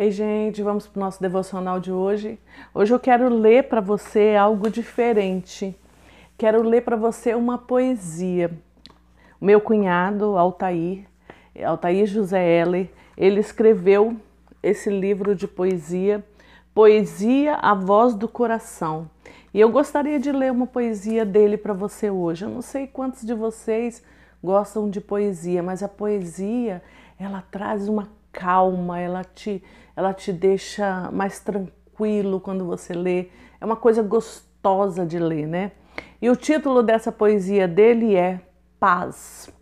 Ei, gente, vamos para o nosso devocional de hoje. Hoje eu quero ler para você algo diferente. Quero ler para você uma poesia. O meu cunhado, Altair, Altair José L., ele escreveu esse livro de poesia, Poesia A Voz do Coração. E eu gostaria de ler uma poesia dele para você hoje. Eu não sei quantos de vocês gostam de poesia, mas a poesia, ela traz uma calma, ela te, ela te deixa mais tranquilo quando você lê. É uma coisa gostosa de ler, né? E o título dessa poesia dele é Paz.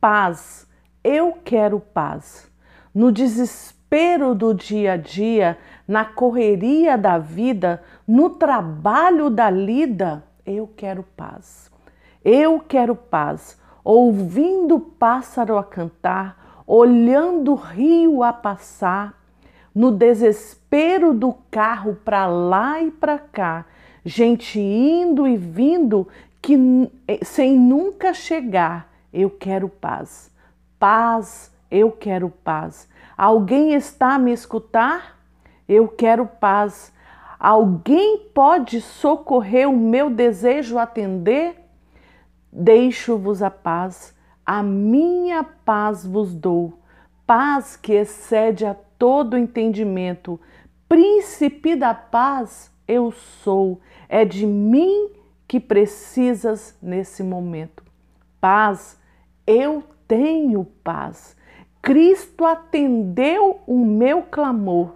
Paz. Eu quero paz. No desespero do dia a dia, na correria da vida, no trabalho da lida, eu quero paz. Eu quero paz. Ouvindo o pássaro a cantar, olhando o rio a passar, no desespero do carro para lá e para cá, gente indo e vindo que eh, sem nunca chegar. Eu quero paz. Paz, eu quero paz. Alguém está a me escutar? Eu quero paz. Alguém pode socorrer o meu desejo atender? Deixo-vos a paz a minha paz vos dou, paz que excede a todo entendimento. Príncipe da paz eu sou, é de mim que precisas nesse momento. Paz, eu tenho paz. Cristo atendeu o meu clamor,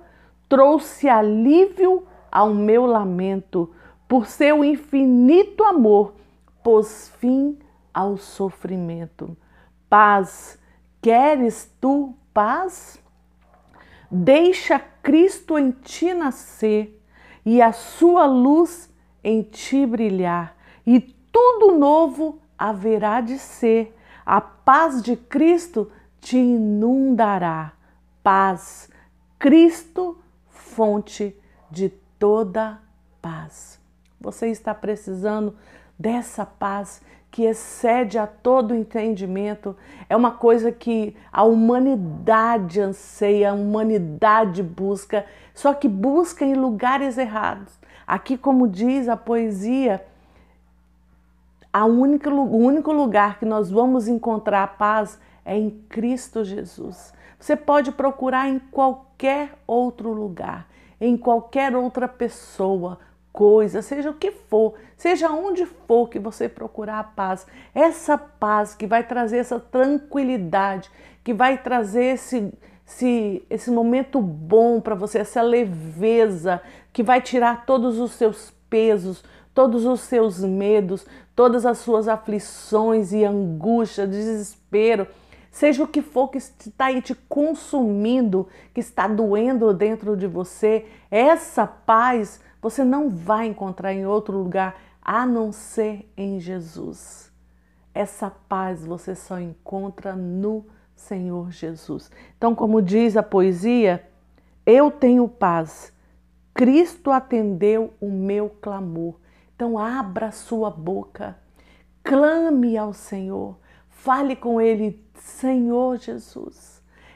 trouxe alívio ao meu lamento, por seu infinito amor, pôs fim ao sofrimento paz. Queres tu paz? Deixa Cristo em ti nascer e a sua luz em ti brilhar, e tudo novo haverá de ser. A paz de Cristo te inundará. Paz, Cristo, fonte de toda paz. Você está precisando dessa paz que excede a todo entendimento, é uma coisa que a humanidade anseia, a humanidade busca, só que busca em lugares errados. Aqui, como diz a poesia, a única, o único lugar que nós vamos encontrar a paz é em Cristo Jesus. Você pode procurar em qualquer outro lugar, em qualquer outra pessoa, coisa, seja o que for, seja onde for que você procurar a paz, essa paz que vai trazer essa tranquilidade, que vai trazer esse, esse, esse momento bom para você, essa leveza, que vai tirar todos os seus pesos, todos os seus medos, todas as suas aflições e angústia, desespero, seja o que for que está aí te consumindo, que está doendo dentro de você, essa paz você não vai encontrar em outro lugar a não ser em Jesus. Essa paz você só encontra no Senhor Jesus. Então, como diz a poesia, eu tenho paz. Cristo atendeu o meu clamor. Então, abra sua boca, clame ao Senhor, fale com Ele, Senhor Jesus.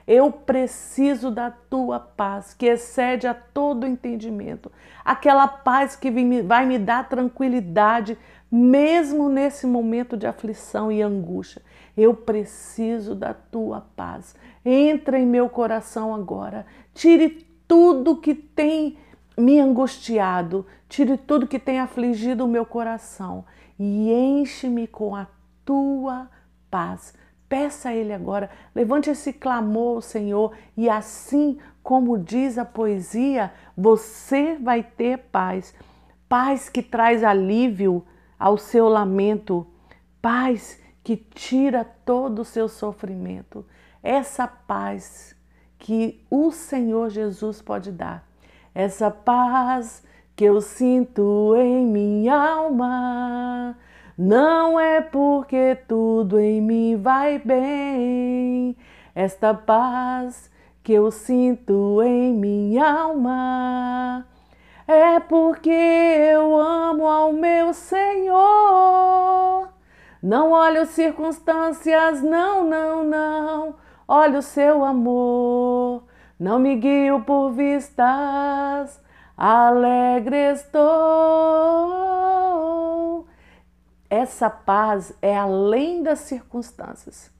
Eu preciso da tua paz, que excede a todo entendimento. Aquela paz que vai me dar tranquilidade, mesmo nesse momento de aflição e angústia. Eu preciso da tua paz. Entra em meu coração agora. Tire tudo que tem me angustiado, tire tudo que tem afligido o meu coração e enche-me com a tua paz Peça a Ele agora, levante esse clamor ao Senhor e assim como diz a poesia, você vai ter paz. Paz que traz alívio ao seu lamento, paz que tira todo o seu sofrimento. Essa paz que o Senhor Jesus pode dar. Essa paz que eu sinto em minha alma não é porque tudo em mim vai bem, esta paz que eu sinto em minha alma. É porque eu amo ao meu Senhor. Não olho circunstâncias, não, não, não. Olha o seu amor. não me guio por vistas, alegre estou. Essa paz é além das circunstâncias,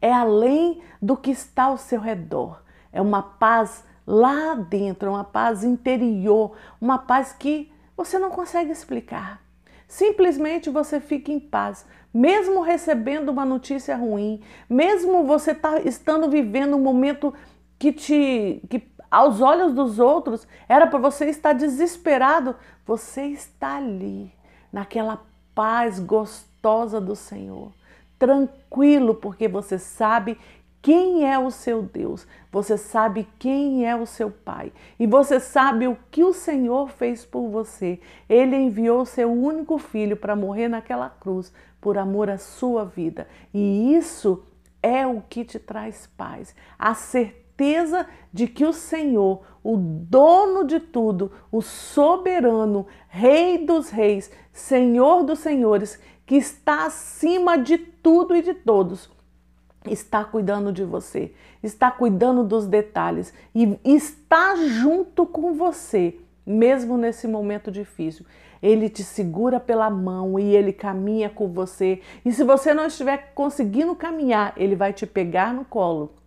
é além do que está ao seu redor, é uma paz lá dentro, uma paz interior, uma paz que você não consegue explicar. Simplesmente você fica em paz, mesmo recebendo uma notícia ruim, mesmo você tá, estando vivendo um momento que te que aos olhos dos outros era para você estar desesperado, você está ali naquela paz gostosa do Senhor, tranquilo porque você sabe quem é o seu Deus, você sabe quem é o seu Pai. E você sabe o que o Senhor fez por você. Ele enviou seu único filho para morrer naquela cruz por amor à sua vida. E isso é o que te traz paz, a certeza de que o Senhor, o dono de tudo, o soberano, Rei dos Reis, Senhor dos Senhores, que está acima de tudo e de todos está cuidando de você, está cuidando dos detalhes e está junto com você, mesmo nesse momento difícil. Ele te segura pela mão e ele caminha com você. E se você não estiver conseguindo caminhar, ele vai te pegar no colo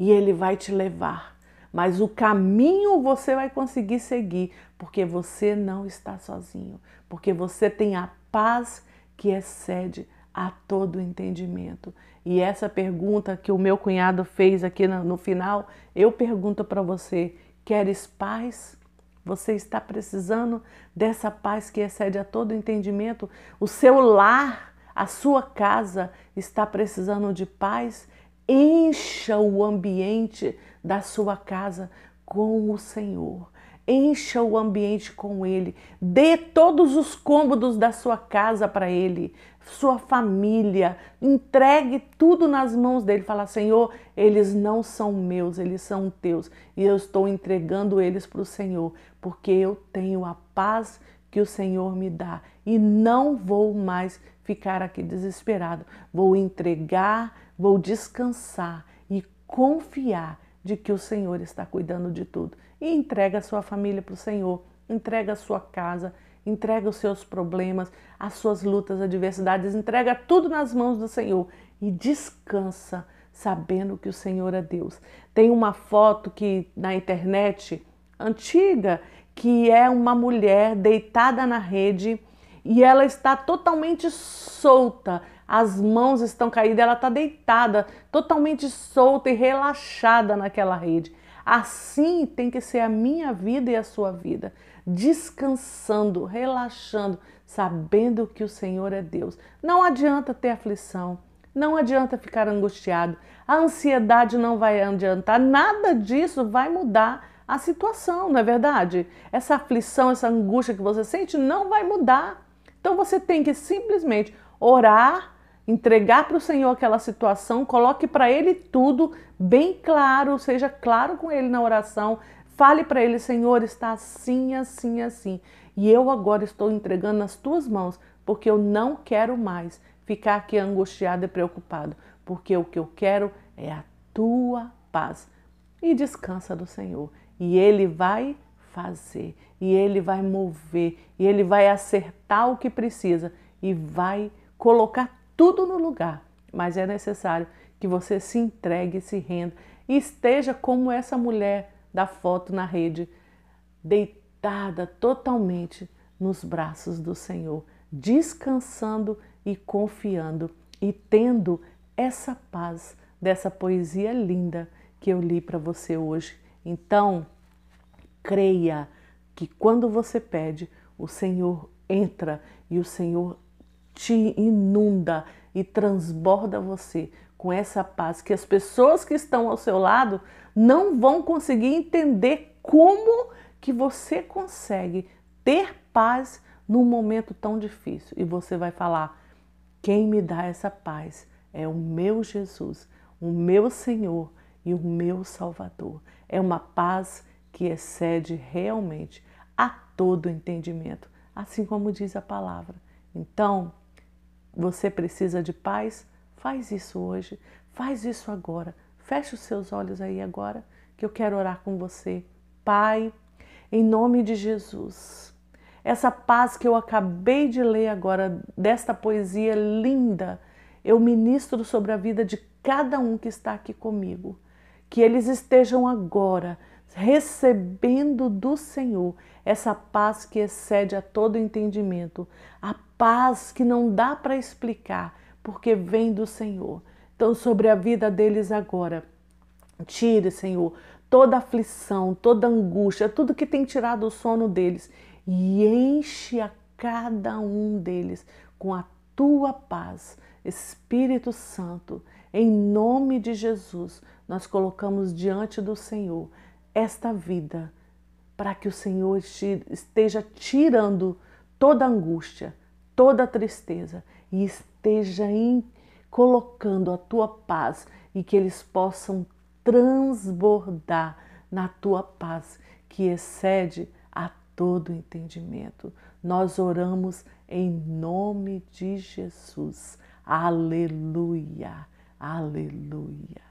e ele vai te levar. Mas o caminho você vai conseguir seguir, porque você não está sozinho, porque você tem a paz que excede a todo entendimento. E essa pergunta que o meu cunhado fez aqui no final, eu pergunto para você: queres paz? Você está precisando dessa paz que excede a todo entendimento? O seu lar, a sua casa está precisando de paz? Encha o ambiente da sua casa com o Senhor. Encha o ambiente com Ele, dê todos os cômodos da sua casa para Ele, sua família, entregue tudo nas mãos dele. Fala, Senhor, eles não são meus, eles são teus. E eu estou entregando eles para o Senhor, porque eu tenho a paz que o Senhor me dá. E não vou mais ficar aqui desesperado. Vou entregar, vou descansar e confiar de que o Senhor está cuidando de tudo. E entrega a sua família para o Senhor, entrega a sua casa, entrega os seus problemas, as suas lutas, adversidades, entrega tudo nas mãos do Senhor e descansa sabendo que o Senhor é Deus. Tem uma foto que na internet antiga que é uma mulher deitada na rede e ela está totalmente solta, as mãos estão caídas, ela está deitada, totalmente solta e relaxada naquela rede. Assim tem que ser a minha vida e a sua vida, descansando, relaxando, sabendo que o Senhor é Deus. Não adianta ter aflição, não adianta ficar angustiado, a ansiedade não vai adiantar, nada disso vai mudar a situação, não é verdade? Essa aflição, essa angústia que você sente não vai mudar. Então você tem que simplesmente orar, entregar para o Senhor aquela situação, coloque para Ele tudo bem claro, seja claro com Ele na oração, fale para Ele, Senhor, está assim, assim, assim. E eu agora estou entregando nas tuas mãos, porque eu não quero mais ficar aqui angustiado e preocupado, porque o que eu quero é a tua paz. E descansa do Senhor e Ele vai fazer, e Ele vai mover, e Ele vai acertar o que precisa e vai colocar tudo no lugar. Mas é necessário que você se entregue, se renda e esteja como essa mulher da foto na rede, deitada totalmente nos braços do Senhor, descansando e confiando e tendo essa paz dessa poesia linda que eu li para você hoje então, creia que quando você pede, o Senhor entra e o Senhor te inunda e transborda você com essa paz que as pessoas que estão ao seu lado não vão conseguir entender como que você consegue ter paz num momento tão difícil. E você vai falar: quem me dá essa paz é o meu Jesus, o meu Senhor e o meu Salvador. É uma paz que excede realmente a todo entendimento, assim como diz a palavra. Então, você precisa de paz? Faz isso hoje, faz isso agora. Feche os seus olhos aí agora, que eu quero orar com você. Pai, em nome de Jesus, essa paz que eu acabei de ler agora, desta poesia linda, eu ministro sobre a vida de cada um que está aqui comigo. Que eles estejam agora recebendo do Senhor essa paz que excede a todo entendimento, a paz que não dá para explicar, porque vem do Senhor. Então, sobre a vida deles agora, tire, Senhor, toda aflição, toda angústia, tudo que tem tirado o sono deles e enche a cada um deles com a tua paz. Espírito Santo, em nome de Jesus, nós colocamos diante do Senhor esta vida, para que o Senhor esteja tirando toda angústia, toda tristeza e esteja em, colocando a tua paz e que eles possam transbordar na tua paz que excede a todo entendimento. Nós oramos em nome de Jesus. Aleluia, aleluia.